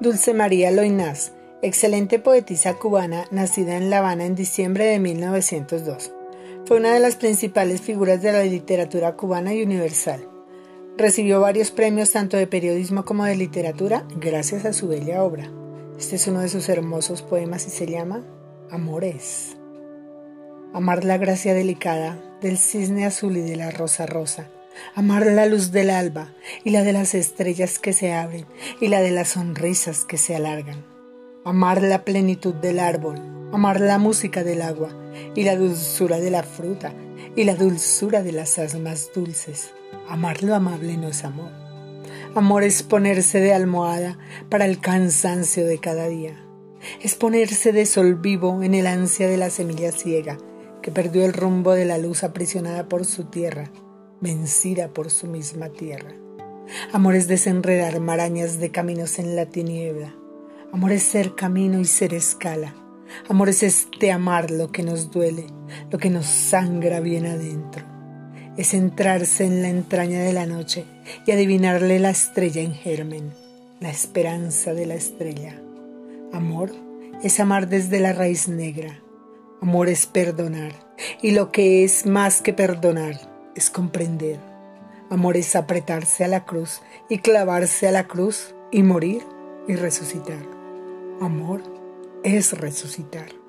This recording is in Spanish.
Dulce María Loinaz, excelente poetisa cubana nacida en La Habana en diciembre de 1902. Fue una de las principales figuras de la literatura cubana y universal. Recibió varios premios tanto de periodismo como de literatura gracias a su bella obra. Este es uno de sus hermosos poemas y se llama Amores. Amar la gracia delicada del cisne azul y de la rosa rosa amar la luz del alba y la de las estrellas que se abren y la de las sonrisas que se alargan, amar la plenitud del árbol, amar la música del agua y la dulzura de la fruta y la dulzura de las almas dulces. Amar lo amable no es amor. Amor es ponerse de almohada para el cansancio de cada día. Es ponerse de sol vivo en el ansia de la semilla ciega que perdió el rumbo de la luz aprisionada por su tierra vencida por su misma tierra. Amor es desenredar marañas de caminos en la tiniebla. Amor es ser camino y ser escala. Amor es este amar lo que nos duele, lo que nos sangra bien adentro. Es entrarse en la entraña de la noche y adivinarle la estrella en germen, la esperanza de la estrella. Amor es amar desde la raíz negra. Amor es perdonar y lo que es más que perdonar es comprender. Amor es apretarse a la cruz y clavarse a la cruz y morir y resucitar. Amor es resucitar.